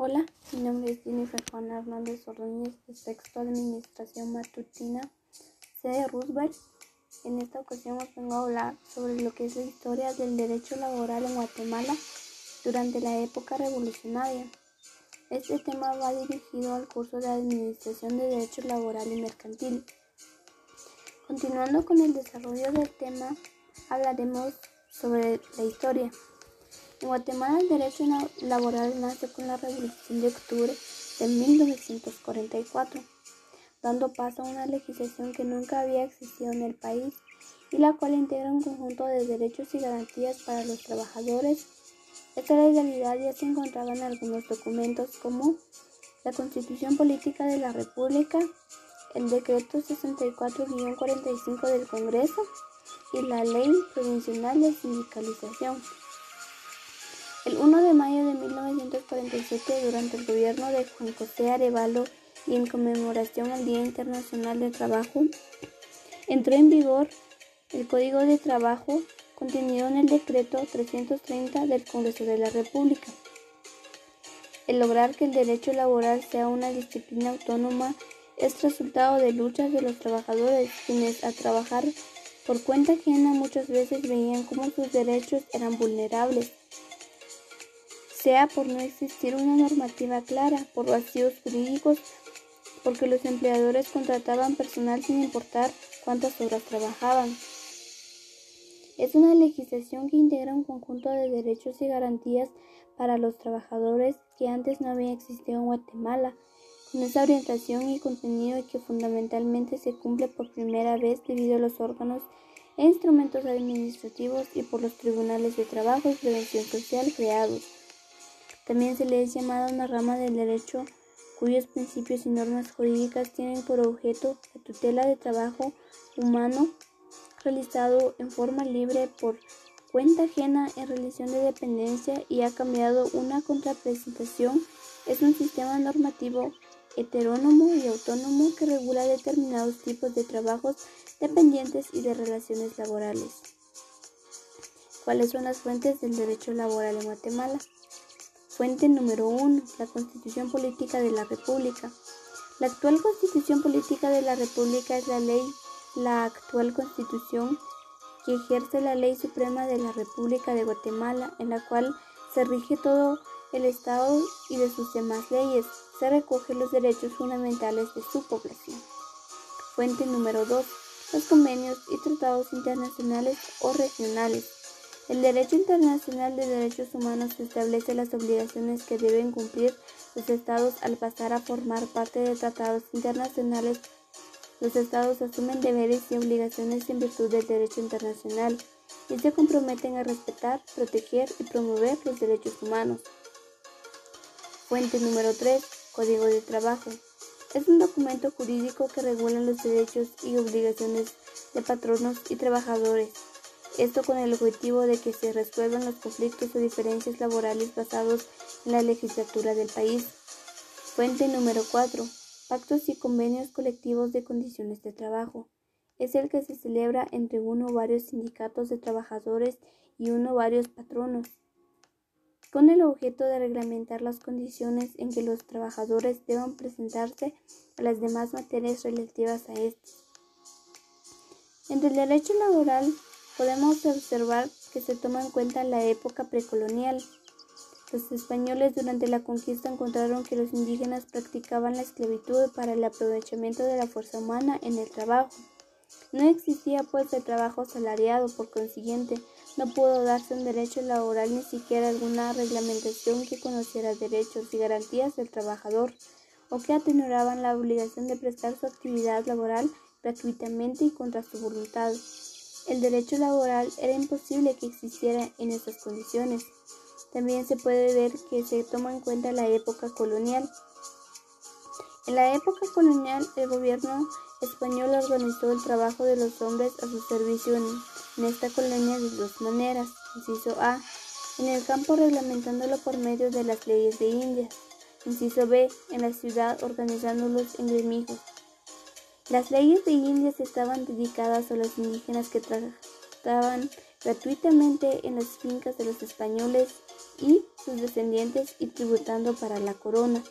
Hola, mi nombre es Jennifer Juan Hernández Ordóñez de Sexto Administración Matutina C. Roosevelt. En esta ocasión os vengo a hablar sobre lo que es la historia del derecho laboral en Guatemala durante la época revolucionaria. Este tema va dirigido al curso de Administración de Derecho Laboral y Mercantil. Continuando con el desarrollo del tema, hablaremos sobre la historia. En Guatemala el derecho laboral nace con la Revolución de Octubre de 1944, dando paso a una legislación que nunca había existido en el país y la cual integra un conjunto de derechos y garantías para los trabajadores. Esta legalidad ya se encontraba en algunos documentos como la Constitución Política de la República, el Decreto 64-45 del Congreso y la Ley Provincial de Sindicalización. El 1 de mayo de 1947, durante el gobierno de Juan José Arevalo y en conmemoración al Día Internacional del Trabajo, entró en vigor el Código de Trabajo contenido en el Decreto 330 del Congreso de la República. El lograr que el derecho laboral sea una disciplina autónoma es resultado de luchas de los trabajadores, quienes a trabajar por cuenta ajena muchas veces veían cómo sus derechos eran vulnerables sea por no existir una normativa clara, por vacíos jurídicos, porque los empleadores contrataban personal sin importar cuántas horas trabajaban. Es una legislación que integra un conjunto de derechos y garantías para los trabajadores que antes no había existido en Guatemala, con esa orientación y contenido que fundamentalmente se cumple por primera vez debido a los órganos e instrumentos administrativos y por los tribunales de trabajo y prevención social creados. También se le es llamada una rama del derecho cuyos principios y normas jurídicas tienen por objeto la tutela de trabajo humano realizado en forma libre por cuenta ajena en relación de dependencia y ha cambiado una contrapresentación es un sistema normativo heterónomo y autónomo que regula determinados tipos de trabajos dependientes y de relaciones laborales. ¿Cuáles son las fuentes del derecho laboral en Guatemala? Fuente número 1. La Constitución Política de la República. La actual Constitución Política de la República es la ley, la actual Constitución que ejerce la ley suprema de la República de Guatemala, en la cual se rige todo el Estado y de sus demás leyes. Se recogen los derechos fundamentales de su población. Fuente número 2. Los convenios y tratados internacionales o regionales. El derecho internacional de derechos humanos establece las obligaciones que deben cumplir los estados al pasar a formar parte de tratados internacionales. Los estados asumen deberes y obligaciones en virtud del derecho internacional y se comprometen a respetar, proteger y promover los derechos humanos. Fuente número 3. Código de Trabajo. Es un documento jurídico que regula los derechos y obligaciones de patronos y trabajadores esto con el objetivo de que se resuelvan los conflictos o diferencias laborales basados en la legislatura del país. Fuente número 4. Pactos y convenios colectivos de condiciones de trabajo. Es el que se celebra entre uno o varios sindicatos de trabajadores y uno o varios patronos, con el objeto de reglamentar las condiciones en que los trabajadores deban presentarse a las demás materias relativas a estos. Entre el derecho laboral podemos observar que se toma en cuenta la época precolonial. Los españoles durante la conquista encontraron que los indígenas practicaban la esclavitud para el aprovechamiento de la fuerza humana en el trabajo. No existía pues el trabajo asalariado, por consiguiente, no pudo darse un derecho laboral ni siquiera alguna reglamentación que conociera derechos y garantías del trabajador o que atenuaban la obligación de prestar su actividad laboral gratuitamente y contra su voluntad. El derecho laboral era imposible que existiera en esas condiciones. También se puede ver que se toma en cuenta la época colonial. En la época colonial, el gobierno español organizó el trabajo de los hombres a su servicio en, esta colonia de dos maneras. Inciso A. En el campo reglamentándolo por medio de las leyes de India. Inciso B. En la ciudad organizándolos en gremijos. Las leyes de Indias estaban dedicadas a los indígenas que trabajaban gratuitamente en las fincas de los españoles y sus descendientes y tributando para la corona,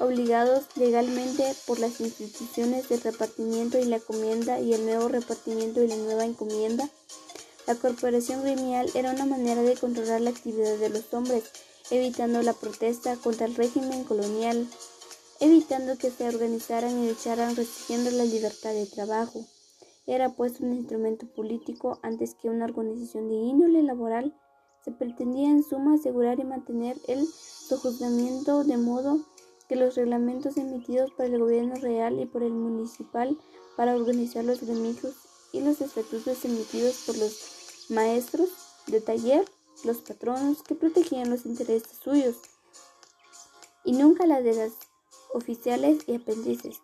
obligados legalmente por las instituciones de repartimiento y la encomienda y el nuevo repartimiento y la nueva encomienda. La corporación gremial era una manera de controlar la actividad de los hombres, evitando la protesta contra el régimen colonial, evitando que se organizaran y lucharan restringiendo la libertad de trabajo. Era pues un instrumento político antes que una organización de índole laboral. Se pretendía en suma asegurar y mantener el sojuzgamiento de modo que los reglamentos emitidos por el gobierno real y por el municipal para organizar los gremios y los estatutos emitidos por los maestros de taller, los patronos que protegían los intereses suyos y nunca la de las oficiales y apéndices.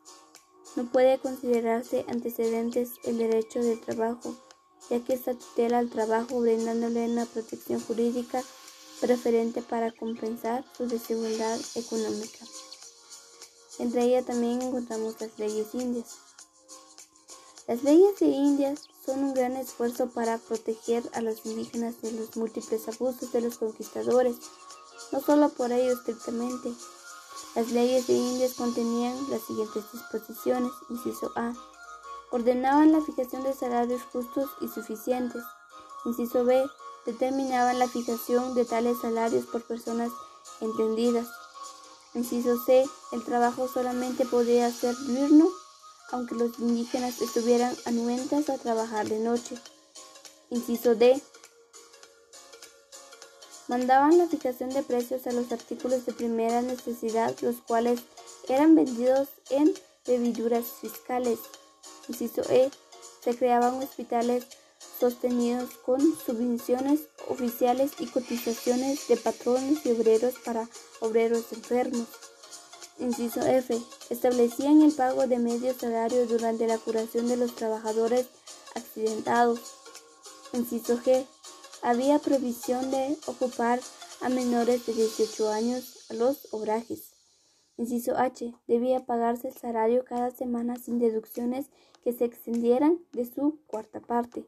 No puede considerarse antecedentes el derecho del trabajo, ya que esta tutela al trabajo brindándole una protección jurídica preferente para compensar su desigualdad económica. Entre ellas también encontramos las leyes indias. Las leyes de Indias son un gran esfuerzo para proteger a los indígenas de los múltiples abusos de los conquistadores, no solo por ello estrictamente. Las leyes de Indias contenían las siguientes disposiciones. Inciso A. Ordenaban la fijación de salarios justos y suficientes. Inciso B. Determinaban la fijación de tales salarios por personas entendidas. Inciso C. El trabajo solamente podía ser diurno aunque los indígenas estuvieran anuentes a trabajar de noche. Inciso D. Mandaban la fijación de precios a los artículos de primera necesidad, los cuales eran vendidos en bebiduras fiscales. Inciso E. Se creaban hospitales sostenidos con subvenciones oficiales y cotizaciones de patrones y obreros para obreros enfermos. Inciso F. Establecían el pago de medio salario durante la curación de los trabajadores accidentados. Inciso G. Había provisión de ocupar a menores de 18 años los obrajes. Inciso H. Debía pagarse el salario cada semana sin deducciones que se extendieran de su cuarta parte.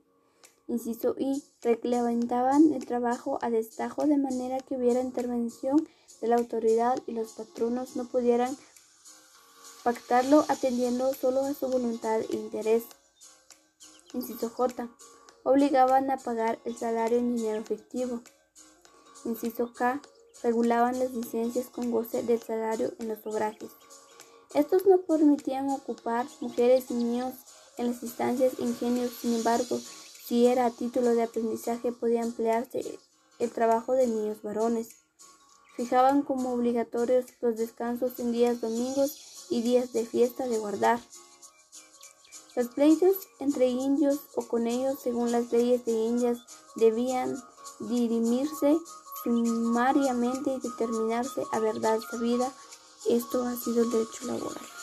Inciso I. Reglamentaban el trabajo a destajo de manera que hubiera intervención de la autoridad y los patronos no pudieran pactarlo atendiendo solo a su voluntad e interés. Inciso J. Obligaban a pagar el salario en dinero efectivo. Inciso K. Regulaban las licencias con goce del salario en los obrajes. Estos no permitían ocupar mujeres y niños en las instancias ingenios, sin embargo, si era a título de aprendizaje podía emplearse el trabajo de niños varones fijaban como obligatorios los descansos en días domingos y días de fiesta de guardar. Los pleitos entre indios o con ellos, según las leyes de Indias, debían dirimirse sumariamente y determinarse a verdad sabida. Esto ha sido el derecho laboral.